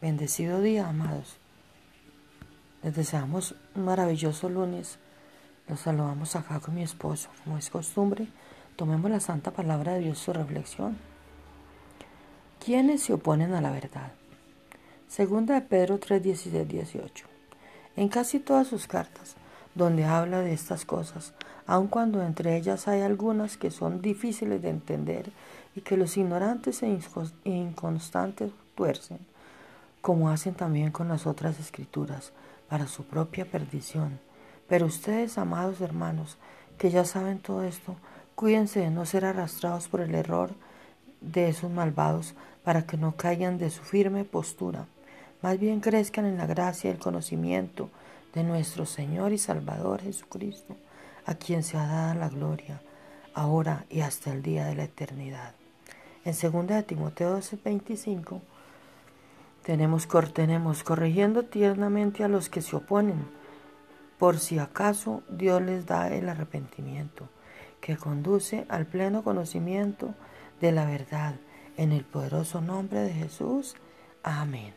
Bendecido día, amados. Les deseamos un maravilloso lunes. Los saludamos acá con mi esposo. Como es costumbre, tomemos la santa palabra de Dios su reflexión. ¿Quiénes se oponen a la verdad? Segunda de Pedro 3, 16, 18. En casi todas sus cartas, donde habla de estas cosas, aun cuando entre ellas hay algunas que son difíciles de entender y que los ignorantes e inconstantes tuercen, como hacen también con las otras escrituras, para su propia perdición. Pero ustedes, amados hermanos, que ya saben todo esto, cuídense de no ser arrastrados por el error de esos malvados, para que no caigan de su firme postura. Más bien crezcan en la gracia y el conocimiento de nuestro Señor y Salvador Jesucristo, a quien se ha dado la gloria, ahora y hasta el día de la eternidad. En 2 Timoteo 12:25 tenemos, tenemos corrigiendo tiernamente a los que se oponen, por si acaso Dios les da el arrepentimiento, que conduce al pleno conocimiento de la verdad, en el poderoso nombre de Jesús. Amén.